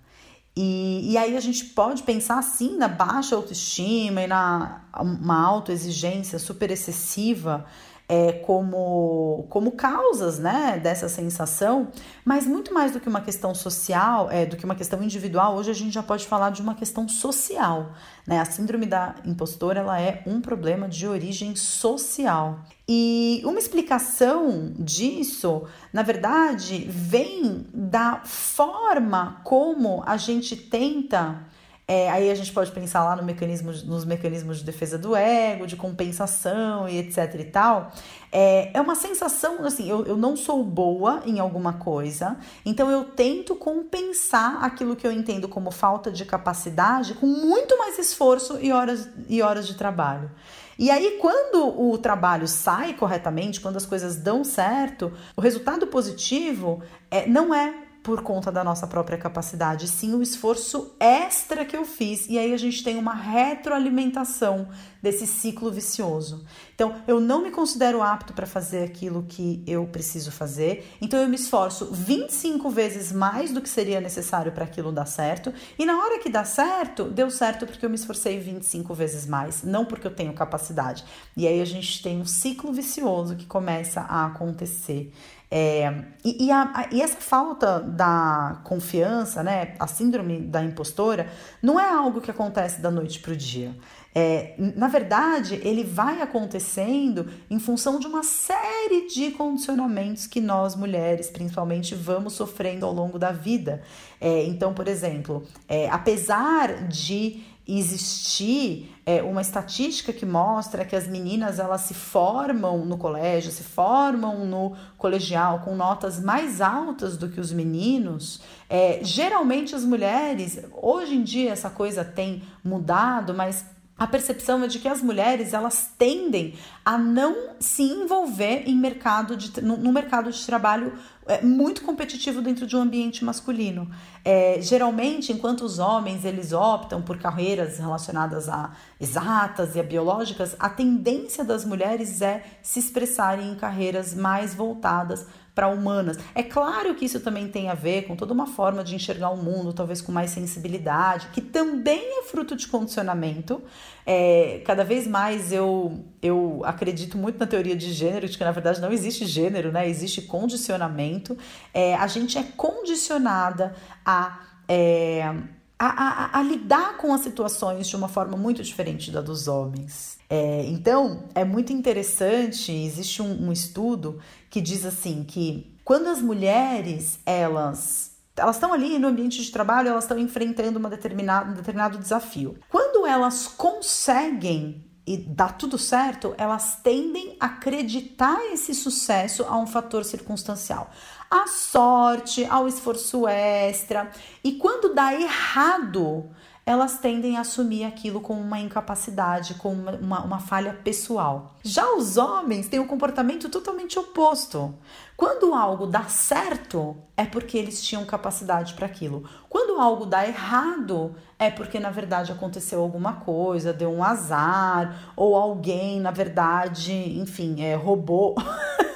E, e aí a gente pode pensar sim na baixa autoestima e na uma autoexigência super excessiva é, como, como causas né, dessa sensação, mas muito mais do que uma questão social, é, do que uma questão individual, hoje a gente já pode falar de uma questão social. Né? A síndrome da impostora ela é um problema de origem social. E uma explicação disso, na verdade, vem da forma como a gente tenta é, aí a gente pode pensar lá no mecanismo, nos mecanismos de defesa do ego, de compensação e etc e tal. É, é uma sensação assim, eu, eu não sou boa em alguma coisa, então eu tento compensar aquilo que eu entendo como falta de capacidade com muito mais esforço e horas, e horas de trabalho. E aí, quando o trabalho sai corretamente, quando as coisas dão certo, o resultado positivo é, não é por conta da nossa própria capacidade, sim o esforço extra que eu fiz. E aí a gente tem uma retroalimentação desse ciclo vicioso. Então, eu não me considero apto para fazer aquilo que eu preciso fazer, então eu me esforço 25 vezes mais do que seria necessário para aquilo dar certo, e na hora que dá certo, deu certo porque eu me esforcei 25 vezes mais, não porque eu tenho capacidade. E aí a gente tem um ciclo vicioso que começa a acontecer. É, e, e, a, e, essa falta da confiança, né, a síndrome da impostora, não é algo que acontece da noite para o dia. É, na verdade, ele vai acontecendo em função de uma série de condicionamentos que nós mulheres, principalmente, vamos sofrendo ao longo da vida. É, então, por exemplo, é, apesar de existir é, uma estatística que mostra que as meninas elas se formam no colégio, se formam no colegial com notas mais altas do que os meninos. É, geralmente as mulheres, hoje em dia essa coisa tem mudado, mas a percepção é de que as mulheres elas tendem a não se envolver em mercado de, no, no mercado de trabalho é, muito competitivo dentro de um ambiente masculino. É, geralmente, enquanto os homens eles optam por carreiras relacionadas a exatas e a biológicas, a tendência das mulheres é se expressarem em carreiras mais voltadas para humanas. É claro que isso também tem a ver com toda uma forma de enxergar o mundo, talvez com mais sensibilidade, que também é fruto de condicionamento. É, cada vez mais eu, eu acredito muito na teoria de gênero, de que na verdade não existe gênero, né? Existe condicionamento. É, a gente é condicionada a. É, a, a, a, lidar com as situações de uma forma muito diferente da dos homens. É, então, é muito interessante, existe um, um estudo que diz assim que quando as mulheres, elas elas estão ali no ambiente de trabalho, elas estão enfrentando uma determinada, um determinado desafio. Quando elas conseguem e dá tudo certo, elas tendem a acreditar esse sucesso a um fator circunstancial, a sorte, ao esforço extra. E quando dá errado, elas tendem a assumir aquilo como uma incapacidade, como uma, uma, uma falha pessoal. Já os homens têm um comportamento totalmente oposto. Quando algo dá certo, é porque eles tinham capacidade para aquilo. Quando algo dá errado, é porque na verdade aconteceu alguma coisa, deu um azar, ou alguém, na verdade, enfim, é, roubou.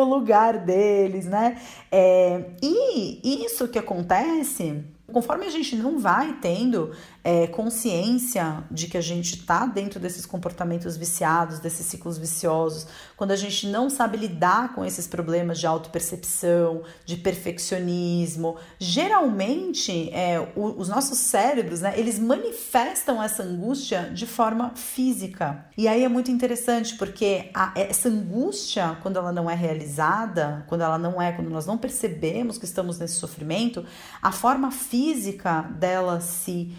o lugar deles, né? É, e isso que acontece conforme a gente não vai tendo é, consciência de que a gente está dentro desses comportamentos viciados, desses ciclos viciosos, quando a gente não sabe lidar com esses problemas de autopercepção, de perfeccionismo, geralmente é, o, os nossos cérebros, né, eles manifestam essa angústia de forma física. E aí é muito interessante porque a, essa angústia, quando ela não é realizada, quando ela não é, quando nós não percebemos que estamos nesse sofrimento, a forma física dela se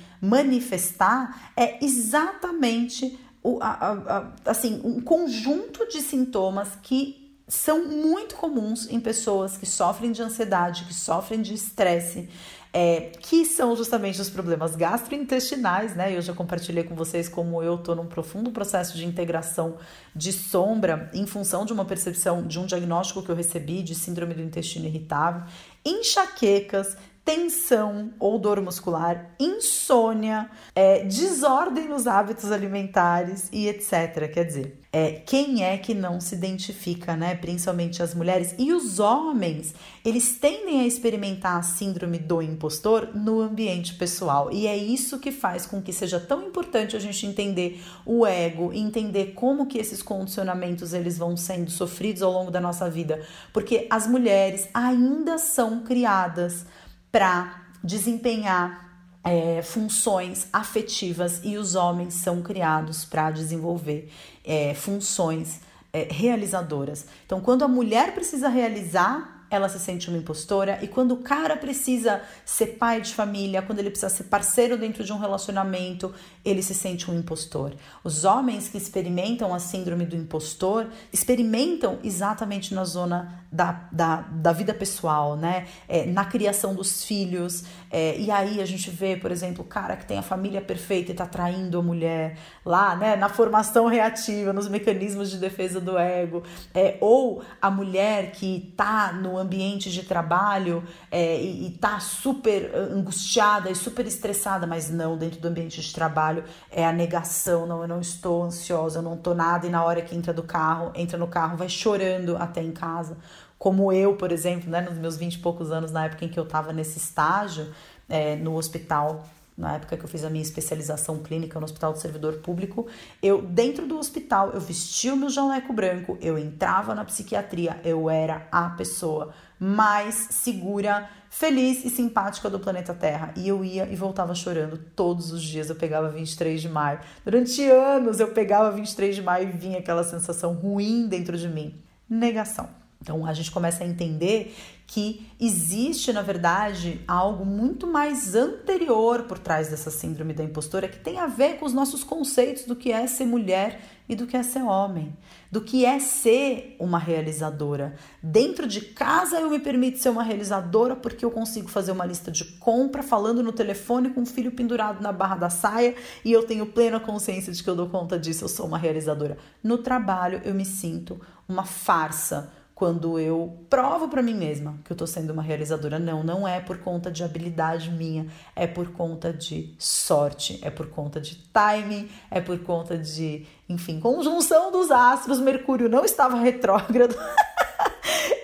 manifestar é exatamente o, a, a, a, assim, um conjunto de sintomas que são muito comuns em pessoas que sofrem de ansiedade, que sofrem de estresse, é, que são justamente os problemas gastrointestinais, né? Eu já compartilhei com vocês como eu estou num profundo processo de integração de sombra em função de uma percepção de um diagnóstico que eu recebi de síndrome do intestino irritável, enxaquecas, tensão ou dor muscular, insônia, é, desordem nos hábitos alimentares e etc. Quer dizer, é, quem é que não se identifica, né? Principalmente as mulheres e os homens, eles tendem a experimentar a síndrome do impostor no ambiente pessoal. E é isso que faz com que seja tão importante a gente entender o ego, entender como que esses condicionamentos eles vão sendo sofridos ao longo da nossa vida, porque as mulheres ainda são criadas para desempenhar é, funções afetivas e os homens são criados para desenvolver é, funções é, realizadoras. Então, quando a mulher precisa realizar ela se sente uma impostora. E quando o cara precisa ser pai de família, quando ele precisa ser parceiro dentro de um relacionamento, ele se sente um impostor. Os homens que experimentam a síndrome do impostor experimentam exatamente na zona da, da, da vida pessoal, né? É, na criação dos filhos. É, e aí a gente vê, por exemplo, o cara que tem a família perfeita e tá traindo a mulher lá, né? Na formação reativa, nos mecanismos de defesa do ego. É, ou a mulher que tá no ambiente de trabalho é, e, e tá super angustiada e super estressada, mas não dentro do ambiente de trabalho é a negação, não, eu não estou ansiosa, eu não tô nada, e na hora que entra do carro, entra no carro, vai chorando até em casa. Como eu, por exemplo, né, nos meus 20 e poucos anos, na época em que eu estava nesse estágio, é, no hospital na época que eu fiz a minha especialização clínica no Hospital do Servidor Público, eu dentro do hospital, eu vestia o meu jaleco branco, eu entrava na psiquiatria, eu era a pessoa mais segura, feliz e simpática do planeta Terra. E eu ia e voltava chorando todos os dias. Eu pegava 23 de maio. Durante anos eu pegava 23 de maio e vinha aquela sensação ruim dentro de mim. Negação. Então a gente começa a entender que existe, na verdade, algo muito mais anterior por trás dessa síndrome da impostora que tem a ver com os nossos conceitos do que é ser mulher e do que é ser homem, do que é ser uma realizadora. Dentro de casa eu me permito ser uma realizadora porque eu consigo fazer uma lista de compra falando no telefone com o filho pendurado na barra da saia e eu tenho plena consciência de que eu dou conta disso, eu sou uma realizadora. No trabalho eu me sinto uma farsa quando eu provo para mim mesma que eu tô sendo uma realizadora. Não, não é por conta de habilidade minha, é por conta de sorte, é por conta de timing, é por conta de, enfim, conjunção dos astros. Mercúrio não estava retrógrado.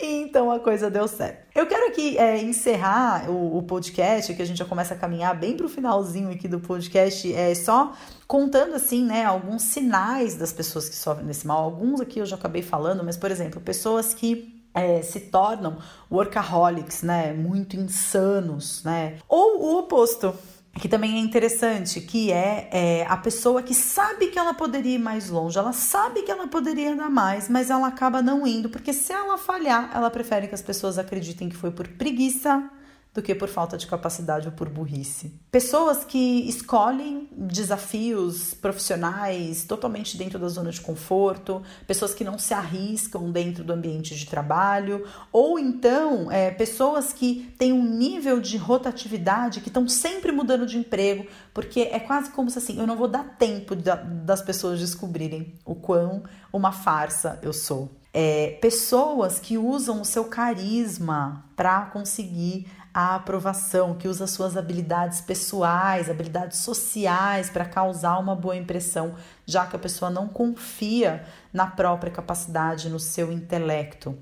Então a coisa deu certo. Eu quero aqui é, encerrar o, o, podcast, que a gente já começa a caminhar bem para o finalzinho aqui do podcast, é só contando assim, né, alguns sinais das pessoas que sofrem desse mal. Alguns aqui eu já acabei falando, mas por exemplo, pessoas que é, se tornam workaholics, né, muito insanos, né, ou o oposto, que também é interessante, que é, é, a pessoa que sabe que ela poderia ir mais longe, ela sabe que ela poderia dar mais, mas ela acaba não indo, porque se ela falhar, ela prefere que as pessoas acreditem que foi por preguiça, do que por falta de capacidade ou por burrice. Pessoas que escolhem desafios profissionais totalmente dentro da zona de conforto, pessoas que não se arriscam dentro do ambiente de trabalho, ou então é, pessoas que têm um nível de rotatividade que estão sempre mudando de emprego, porque é quase como se assim, eu não vou dar tempo das pessoas descobrirem o quão uma farsa eu sou. É, pessoas que usam o seu carisma para conseguir a aprovação, que usa suas habilidades pessoais, habilidades sociais para causar uma boa impressão, já que a pessoa não confia na própria capacidade, no seu intelecto.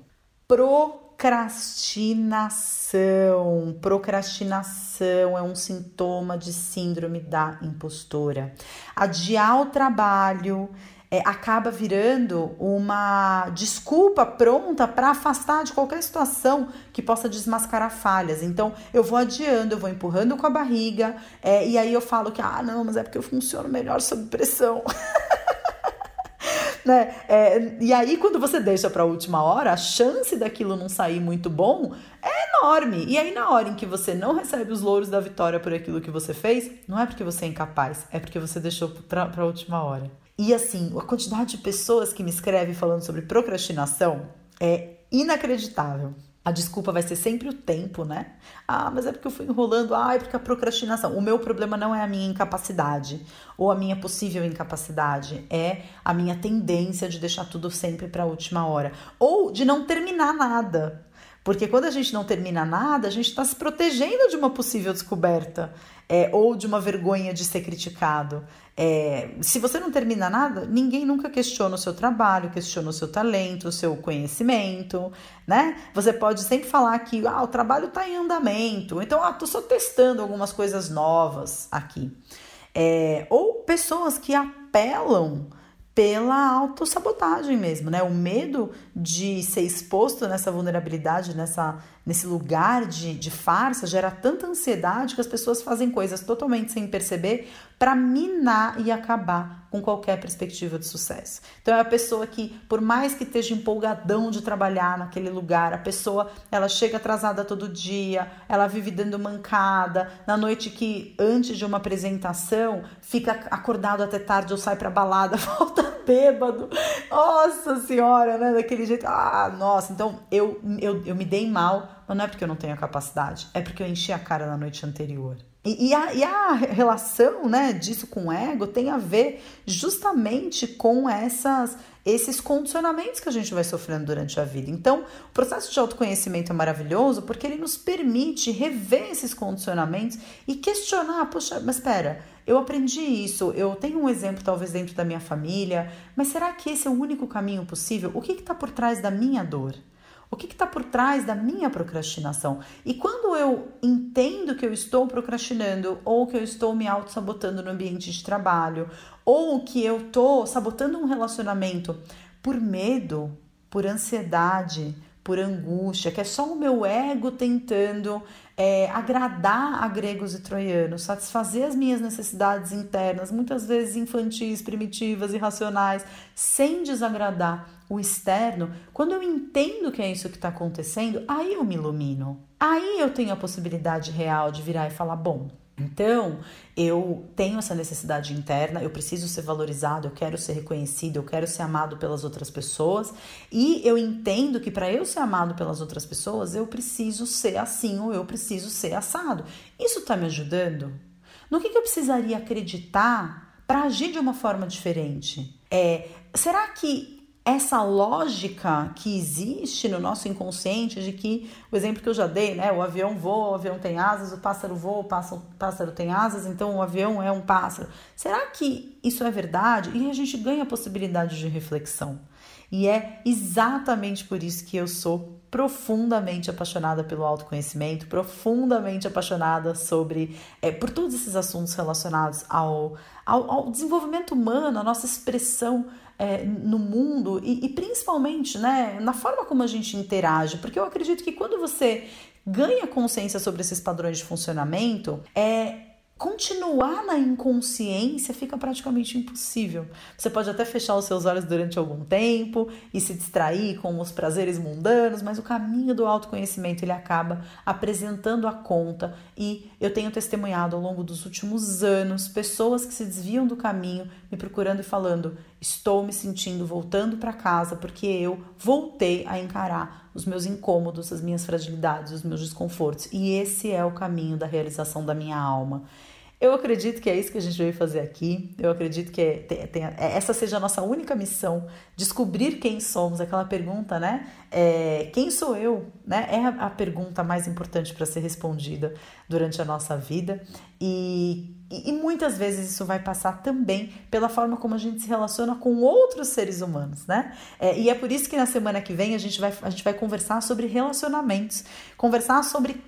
Procrastinação. Procrastinação é um sintoma de síndrome da impostora. Adiar o trabalho é, acaba virando uma desculpa pronta para afastar de qualquer situação que possa desmascarar falhas. Então eu vou adiando, eu vou empurrando com a barriga, é, e aí eu falo que, ah, não, mas é porque eu funciono melhor sob pressão. né? É, e aí, quando você deixa para a última hora, a chance daquilo não sair muito bom é enorme. E aí, na hora em que você não recebe os louros da vitória por aquilo que você fez, não é porque você é incapaz, é porque você deixou para a última hora. E assim, a quantidade de pessoas que me escrevem falando sobre procrastinação é inacreditável. A desculpa vai ser sempre o tempo, né? Ah, mas é porque eu fui enrolando. Ah, é porque a procrastinação. O meu problema não é a minha incapacidade ou a minha possível incapacidade, é a minha tendência de deixar tudo sempre para a última hora ou de não terminar nada. Porque quando a gente não termina nada, a gente está se protegendo de uma possível descoberta é, ou de uma vergonha de ser criticado. É, se você não termina nada, ninguém nunca questiona o seu trabalho, questiona o seu talento, o seu conhecimento, né? Você pode sempre falar que ah, o trabalho está em andamento, então ah, tô só testando algumas coisas novas aqui. É, ou pessoas que apelam pela autossabotagem mesmo, né? O medo de ser exposto nessa vulnerabilidade, nessa, nesse lugar de, de farsa, gera tanta ansiedade que as pessoas fazem coisas totalmente sem perceber para minar e acabar com qualquer perspectiva de sucesso. Então é a pessoa que, por mais que esteja empolgadão de trabalhar naquele lugar, a pessoa ela chega atrasada todo dia, ela vive dando mancada, na noite que antes de uma apresentação fica acordado até tarde ou sai para balada, volta bêbado. Nossa senhora, né? Daquele jeito. Ah, nossa. Então eu, eu, eu me dei mal, mas não é porque eu não tenho a capacidade, é porque eu enchi a cara na noite anterior. E, e, a, e a relação né, disso com o ego tem a ver justamente com essas esses condicionamentos que a gente vai sofrendo durante a vida. Então, o processo de autoconhecimento é maravilhoso porque ele nos permite rever esses condicionamentos e questionar, poxa, mas espera, eu aprendi isso, eu tenho um exemplo talvez dentro da minha família, mas será que esse é o único caminho possível? O que está por trás da minha dor? O que está por trás da minha procrastinação? E quando eu entendo que eu estou procrastinando, ou que eu estou me auto-sabotando no ambiente de trabalho, ou que eu estou sabotando um relacionamento por medo, por ansiedade, por angústia, que é só o meu ego tentando é, agradar a gregos e troianos, satisfazer as minhas necessidades internas, muitas vezes infantis, primitivas, irracionais, sem desagradar o externo, quando eu entendo que é isso que está acontecendo, aí eu me ilumino. Aí eu tenho a possibilidade real de virar e falar: bom, então, eu tenho essa necessidade interna, eu preciso ser valorizado, eu quero ser reconhecido, eu quero ser amado pelas outras pessoas, e eu entendo que para eu ser amado pelas outras pessoas, eu preciso ser assim ou eu preciso ser assado. Isso está me ajudando? No que, que eu precisaria acreditar para agir de uma forma diferente? É, será que essa lógica que existe no nosso inconsciente de que o exemplo que eu já dei, né? O avião voa, o avião tem asas, o pássaro voa, o pássaro, pássaro tem asas, então o avião é um pássaro. Será que isso é verdade? E a gente ganha a possibilidade de reflexão. E é exatamente por isso que eu sou profundamente apaixonada pelo autoconhecimento, profundamente apaixonada sobre é, por todos esses assuntos relacionados ao, ao, ao desenvolvimento humano, a nossa expressão é, no mundo e, e principalmente né, na forma como a gente interage, porque eu acredito que quando você ganha consciência sobre esses padrões de funcionamento, é continuar na inconsciência fica praticamente impossível. Você pode até fechar os seus olhos durante algum tempo e se distrair com os prazeres mundanos, mas o caminho do autoconhecimento ele acaba apresentando a conta e eu tenho testemunhado ao longo dos últimos anos pessoas que se desviam do caminho me procurando e falando: "Estou me sentindo voltando para casa porque eu voltei a encarar os meus incômodos, as minhas fragilidades, os meus desconfortos, e esse é o caminho da realização da minha alma." Eu acredito que é isso que a gente veio fazer aqui. Eu acredito que é, tem, é, essa seja a nossa única missão, descobrir quem somos. Aquela pergunta, né? É, quem sou eu? Né? É a, a pergunta mais importante para ser respondida durante a nossa vida. E, e, e, muitas vezes isso vai passar também pela forma como a gente se relaciona com outros seres humanos, né? É, e é por isso que na semana que vem a gente vai, a gente vai conversar sobre relacionamentos, conversar sobre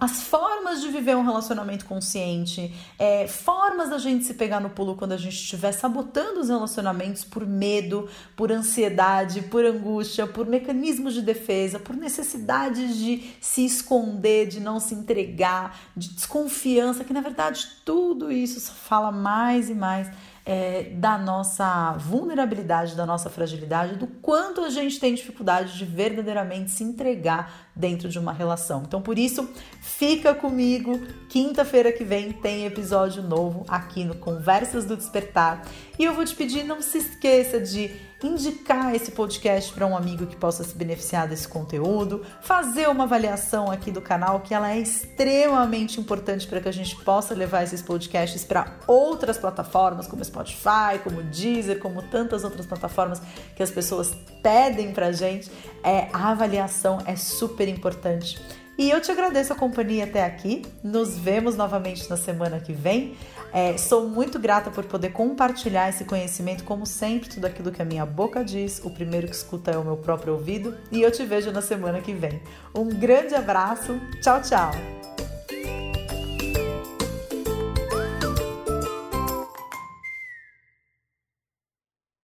as formas de viver um relacionamento consciente, é, formas da gente se pegar no pulo quando a gente estiver sabotando os relacionamentos por medo, por ansiedade, por angústia, por mecanismos de defesa, por necessidades de se esconder, de não se entregar, de desconfiança, que na verdade tudo isso fala mais e mais é, da nossa vulnerabilidade, da nossa fragilidade, do quanto a gente tem dificuldade de verdadeiramente se entregar dentro de uma relação. Então, por isso, fica comigo. Quinta-feira que vem tem episódio novo aqui no Conversas do Despertar. E eu vou te pedir, não se esqueça de indicar esse podcast para um amigo que possa se beneficiar desse conteúdo, fazer uma avaliação aqui do canal, que ela é extremamente importante para que a gente possa levar esses podcasts para outras plataformas, como Spotify, como Deezer, como tantas outras plataformas que as pessoas pedem para gente. É, a avaliação é super importante. E eu te agradeço a companhia até aqui. Nos vemos novamente na semana que vem. É, sou muito grata por poder compartilhar esse conhecimento, como sempre, tudo aquilo que a minha boca diz. O primeiro que escuta é o meu próprio ouvido. E eu te vejo na semana que vem. Um grande abraço. Tchau, tchau.